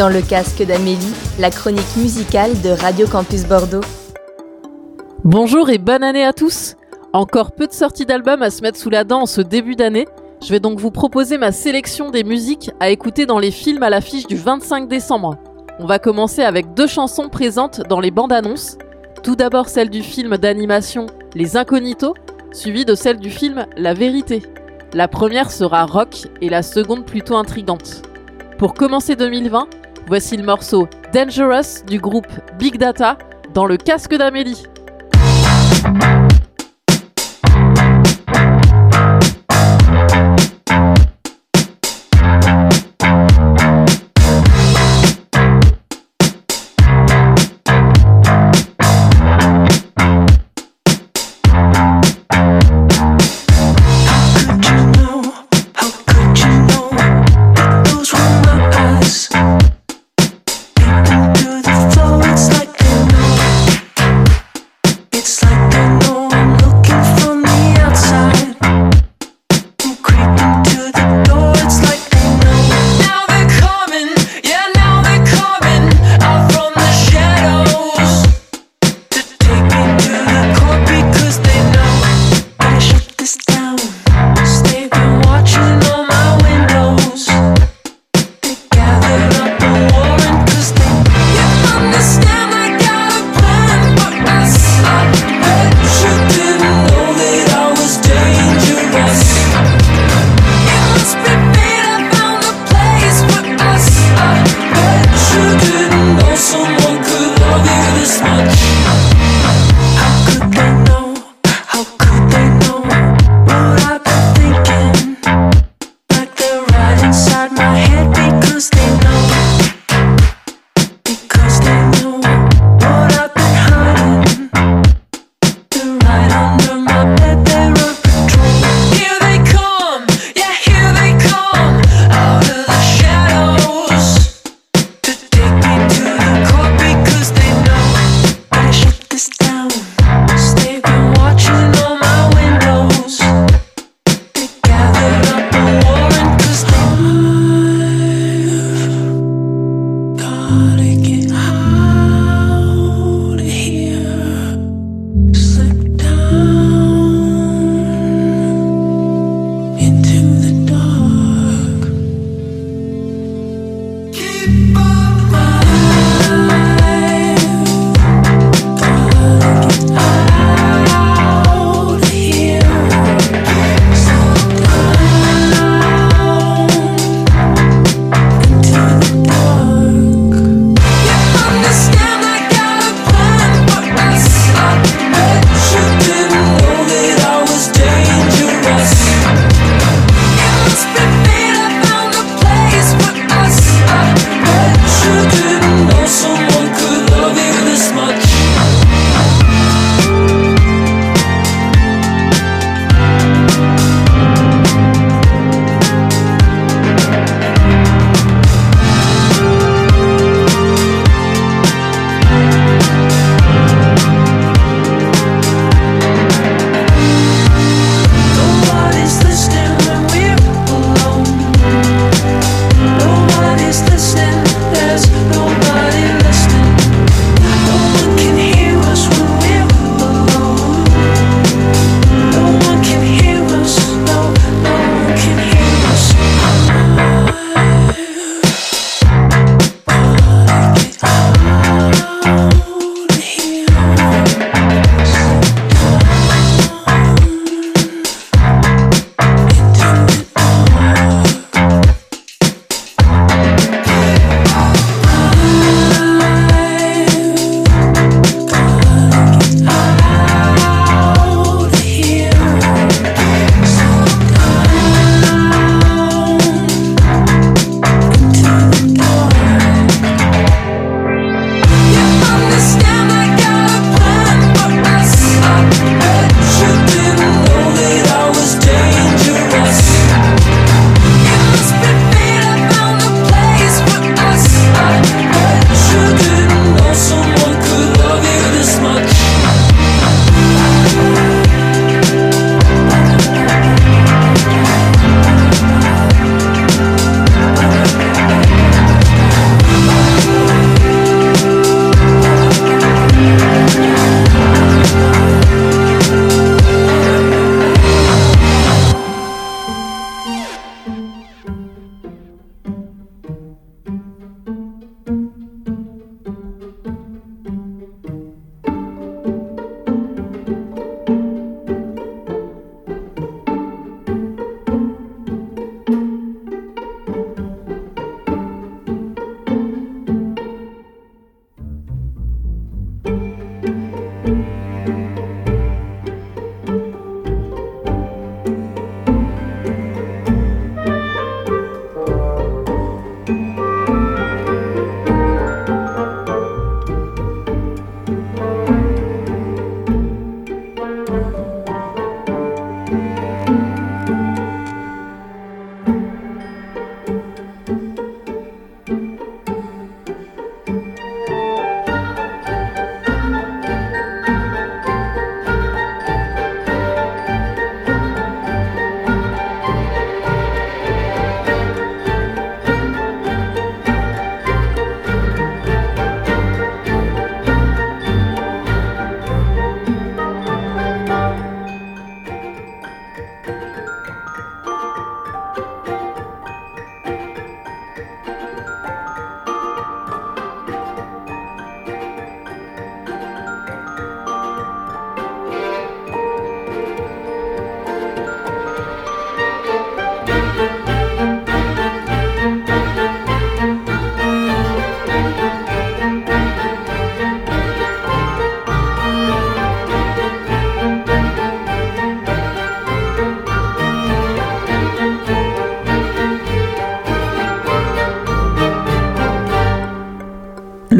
Dans le casque d'Amélie, la chronique musicale de Radio Campus Bordeaux. Bonjour et bonne année à tous Encore peu de sorties d'albums à se mettre sous la dent en ce début d'année. Je vais donc vous proposer ma sélection des musiques à écouter dans les films à l'affiche du 25 décembre. On va commencer avec deux chansons présentes dans les bandes annonces. Tout d'abord celle du film d'animation Les Incognitos, suivie de celle du film La Vérité. La première sera rock et la seconde plutôt intrigante. Pour commencer 2020, voici le morceau Dangerous du groupe Big Data dans le casque d'Amélie.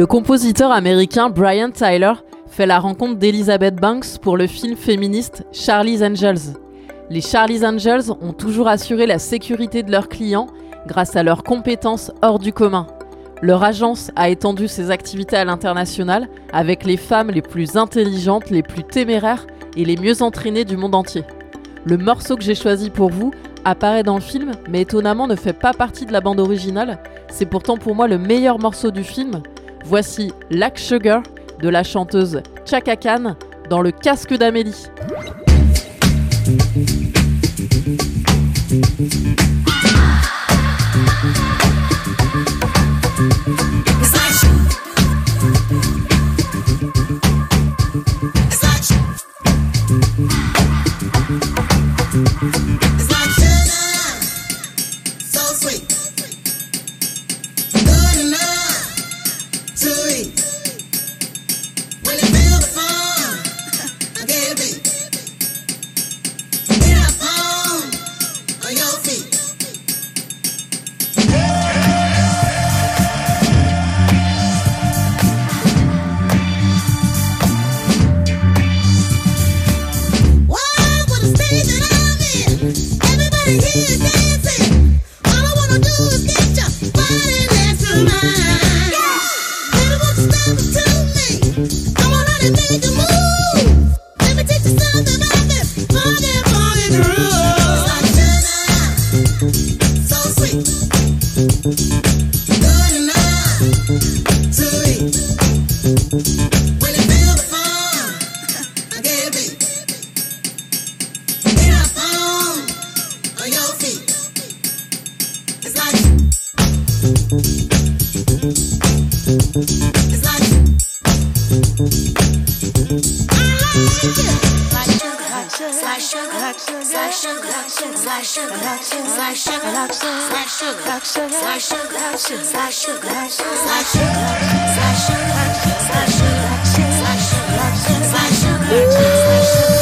Le compositeur américain Brian Tyler fait la rencontre d'Elizabeth Banks pour le film féministe Charlie's Angels. Les Charlie's Angels ont toujours assuré la sécurité de leurs clients grâce à leurs compétences hors du commun. Leur agence a étendu ses activités à l'international avec les femmes les plus intelligentes, les plus téméraires et les mieux entraînées du monde entier. Le morceau que j'ai choisi pour vous apparaît dans le film, mais étonnamment ne fait pas partie de la bande originale. C'est pourtant pour moi le meilleur morceau du film. Voici Lac Sugar de la chanteuse Chaka Khan dans le casque d'Amélie. So sweet, 在世，在世，在世，在世，在世，在世，在世，在世，在世，在世。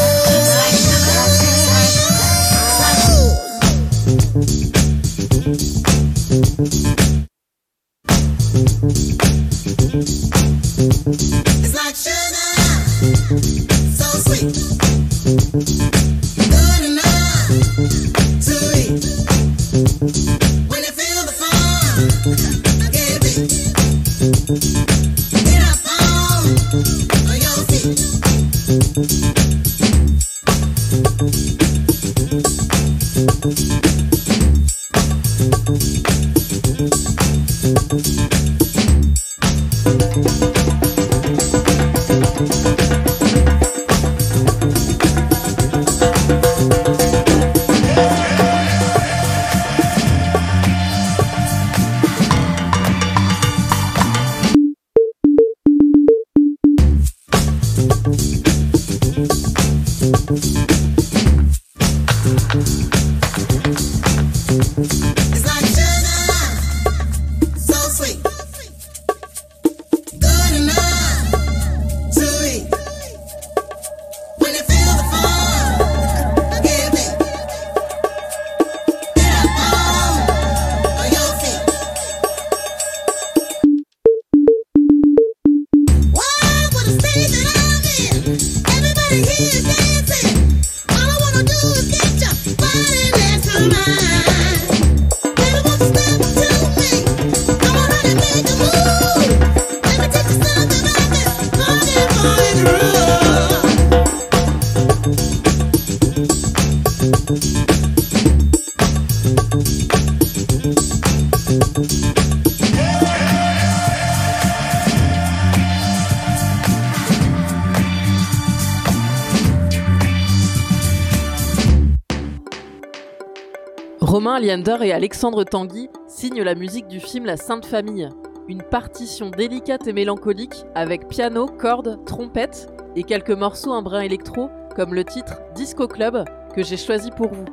Romain Liander et Alexandre Tanguy signent la musique du film La Sainte Famille, une partition délicate et mélancolique avec piano, cordes, trompette et quelques morceaux un brin électro comme le titre Disco Club que j'ai choisi pour vous.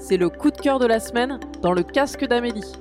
C'est le coup de cœur de la semaine dans le casque d'Amélie.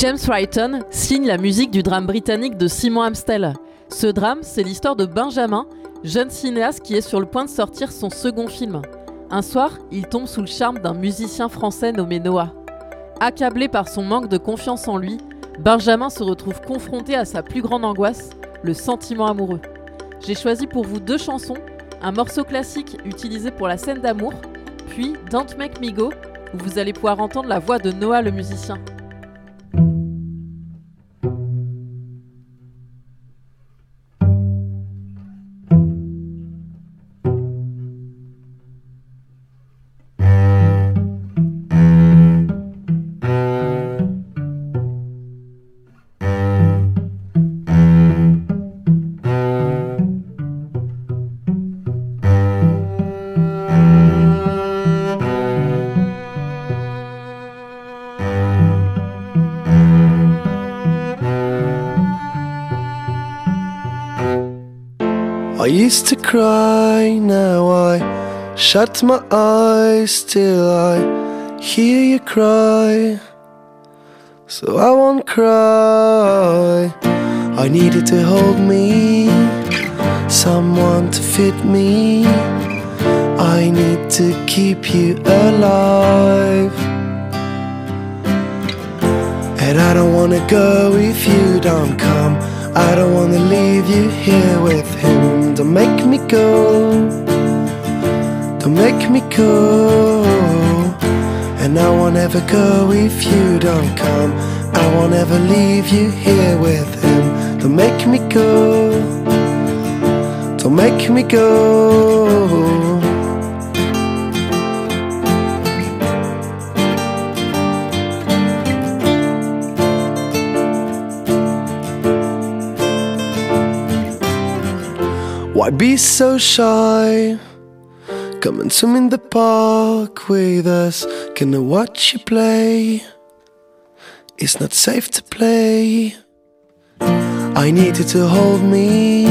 James Wrighton signe la musique du drame britannique de Simon Amstel. Ce drame, c'est l'histoire de Benjamin, jeune cinéaste qui est sur le point de sortir son second film. Un soir, il tombe sous le charme d'un musicien français nommé Noah. Accablé par son manque de confiance en lui, Benjamin se retrouve confronté à sa plus grande angoisse, le sentiment amoureux. J'ai choisi pour vous deux chansons, un morceau classique utilisé pour la scène d'amour, puis Don't Make Me Go, où vous allez pouvoir entendre la voix de Noah le musicien. Used to cry, now I shut my eyes till I hear you cry. So I won't cry. I needed to hold me, someone to fit me. I need to keep you alive. And I don't wanna go if you don't come. I don't wanna leave you here with him. Don't make me go. Don't make me go. And I won't ever go if you don't come. I won't ever leave you here with him. Don't make me go. Don't make me go. Why be so shy? Come and swim in the park with us. Can I watch you play? It's not safe to play. I need you to hold me,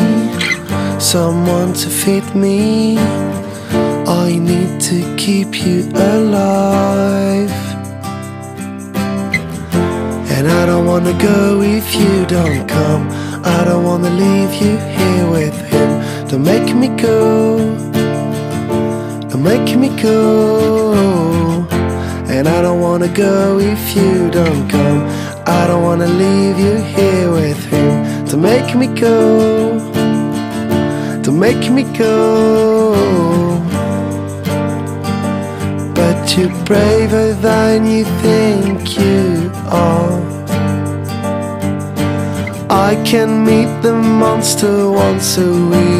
someone to fit me. I need to keep you alive. And I don't wanna go if you don't come. I don't wanna leave you here with him. Don't make me go. Don't make me go. And I don't wanna go if you don't come. I don't wanna leave you here with him. Don't make me go. Don't make me go. But you're braver than you think you are. I can meet the monster once a week.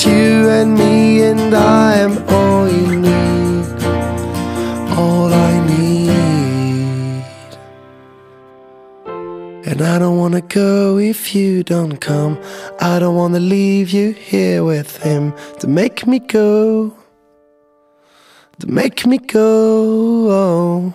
Just you and me, and I am all you need. All I need. And I don't wanna go if you don't come. I don't wanna leave you here with him to make me go. To make me go.